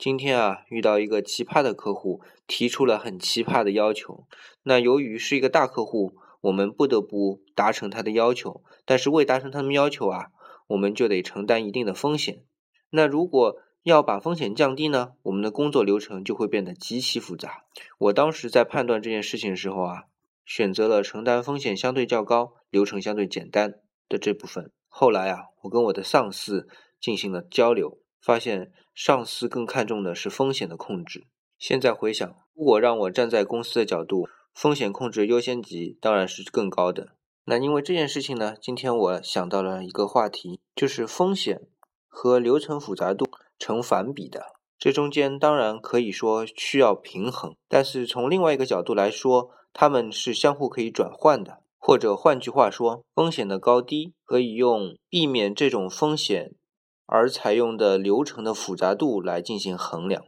今天啊，遇到一个奇葩的客户，提出了很奇葩的要求。那由于是一个大客户，我们不得不达成他的要求。但是为达成他们要求啊，我们就得承担一定的风险。那如果要把风险降低呢，我们的工作流程就会变得极其复杂。我当时在判断这件事情的时候啊，选择了承担风险相对较高、流程相对简单的这部分。后来啊，我跟我的上司进行了交流，发现上司更看重的是风险的控制。现在回想，如果让我站在公司的角度，风险控制优先级当然是更高的。那因为这件事情呢，今天我想到了一个话题，就是风险和流程复杂度。成反比的，这中间当然可以说需要平衡，但是从另外一个角度来说，它们是相互可以转换的，或者换句话说，风险的高低可以用避免这种风险而采用的流程的复杂度来进行衡量。